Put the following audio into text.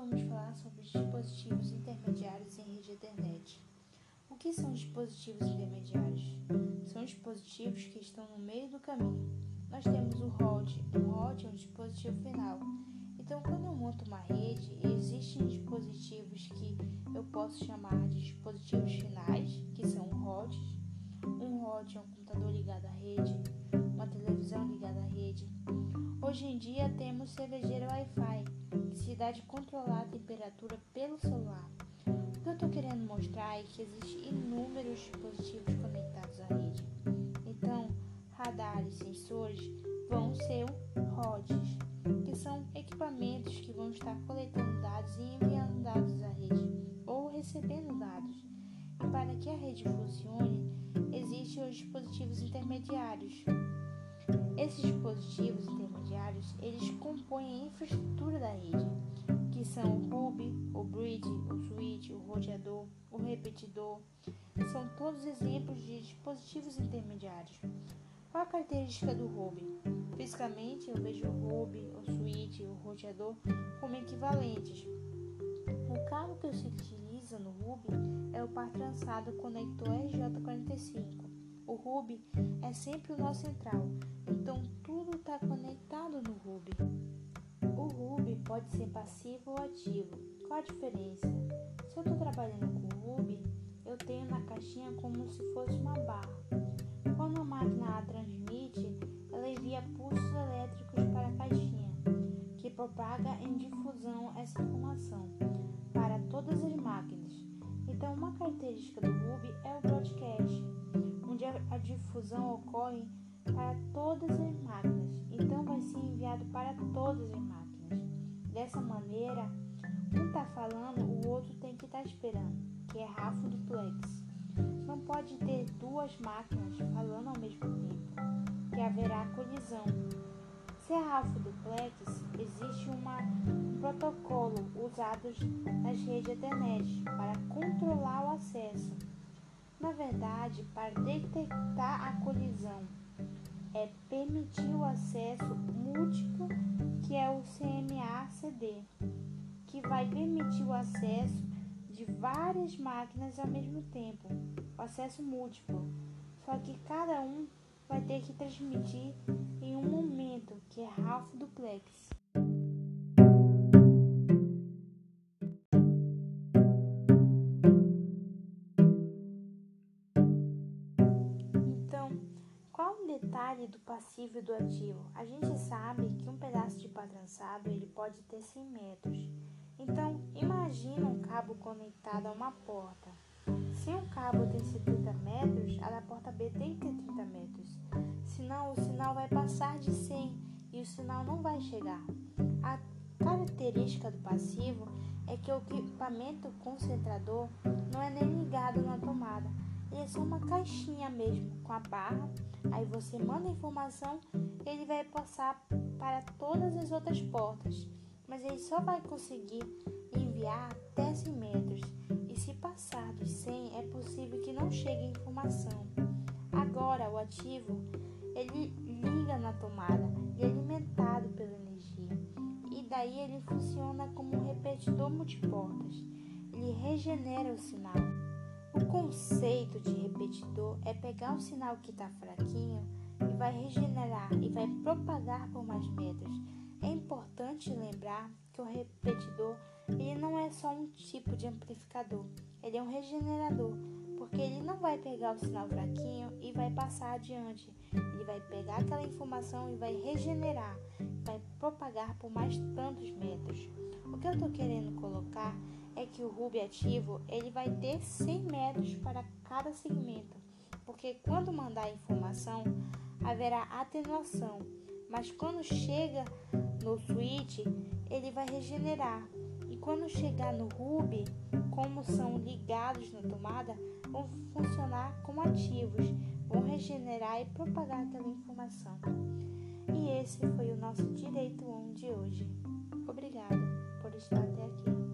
vamos falar sobre dispositivos intermediários em rede Ethernet. O que são dispositivos intermediários? São dispositivos que estão no meio do caminho. Nós temos o ROD. O ROD é um dispositivo final. Então, quando eu monto uma rede, existem dispositivos que eu posso chamar de dispositivos finais, que são RODs. Um ROD é um computador ligado à rede, uma televisão ligada à rede. Hoje em dia temos cervejeiro Wi-Fi, de controlar a temperatura pelo celular. O que eu estou querendo mostrar é que existem inúmeros dispositivos conectados à rede. Então, radares, sensores vão ser rods, que são equipamentos que vão estar coletando dados e enviando dados à rede ou recebendo dados. E para que a rede funcione, existem os dispositivos intermediários. Esses dispositivos intermediários, eles compõem a infraestrutura da rede, que são o hub, o bridge, o switch, o roteador, o repetidor. São todos exemplos de dispositivos intermediários. Qual a característica do hub? Fisicamente, eu vejo o hub, o switch, o roteador como equivalentes. O cabo que se utiliza no hub é o par trançado conector RJ45. O hub é sempre o nó central, então tudo está conectado no hub. O hub pode ser passivo ou ativo. Qual a diferença? Se eu estou trabalhando com o hub, eu tenho na caixinha como se fosse uma barra. Quando a máquina a transmite, ela envia pulsos elétricos para a caixinha, que propaga em difusão essa informação para todas as máquinas. Então, uma característica do hub é o broadcast a difusão ocorre para todas as máquinas, então vai ser enviado para todas as máquinas. Dessa maneira, um está falando, o outro tem que estar tá esperando, que é RAFO duplex. Não pode ter duas máquinas falando ao mesmo tempo, que haverá colisão. Se é RAFO duplex, existe uma, um protocolo usado nas redes Ethernet para controlar o acesso na verdade, para detectar a colisão, é permitir o acesso múltiplo, que é o CMA-CD, que vai permitir o acesso de várias máquinas ao mesmo tempo, o acesso múltiplo. Só que cada um vai ter que transmitir em um momento, que é half duplex. detalhe do passivo e do ativo. A gente sabe que um pedaço de pá trançado ele pode ter 100 metros. Então, imagina um cabo conectado a uma porta. Se um cabo tem 70 metros, a da porta B tem que ter 30 metros. Senão, o sinal vai passar de 100 e o sinal não vai chegar. A característica do passivo é que o equipamento concentrador não é nem ligado na tomada ele é só uma caixinha mesmo, com a barra. Aí você manda a informação, ele vai passar para todas as outras portas. Mas ele só vai conseguir enviar até 100 metros. E se passar dos 100, é possível que não chegue informação. Agora, o ativo, ele liga na tomada e é alimentado pela energia. E daí ele funciona como um repetidor multiportas. Ele regenera o sinal. O conceito de repetidor é pegar um sinal que está fraquinho e vai regenerar e vai propagar por mais metros. É importante lembrar que o repetidor ele não é só um tipo de amplificador, ele é um regenerador, porque ele não vai pegar o sinal fraquinho e vai passar adiante. Ele vai pegar aquela informação e vai regenerar, vai propagar por mais tantos metros. O que eu estou querendo colocar é que o Ruby ativo ele vai ter 100 metros para cada segmento, porque quando mandar a informação haverá atenuação, mas quando chega no switch ele vai regenerar e quando chegar no Ruby, como são ligados na tomada, vão funcionar como ativos, vão regenerar e propagar aquela informação. E esse foi o nosso Direito 1 de hoje. Obrigada por estar até aqui.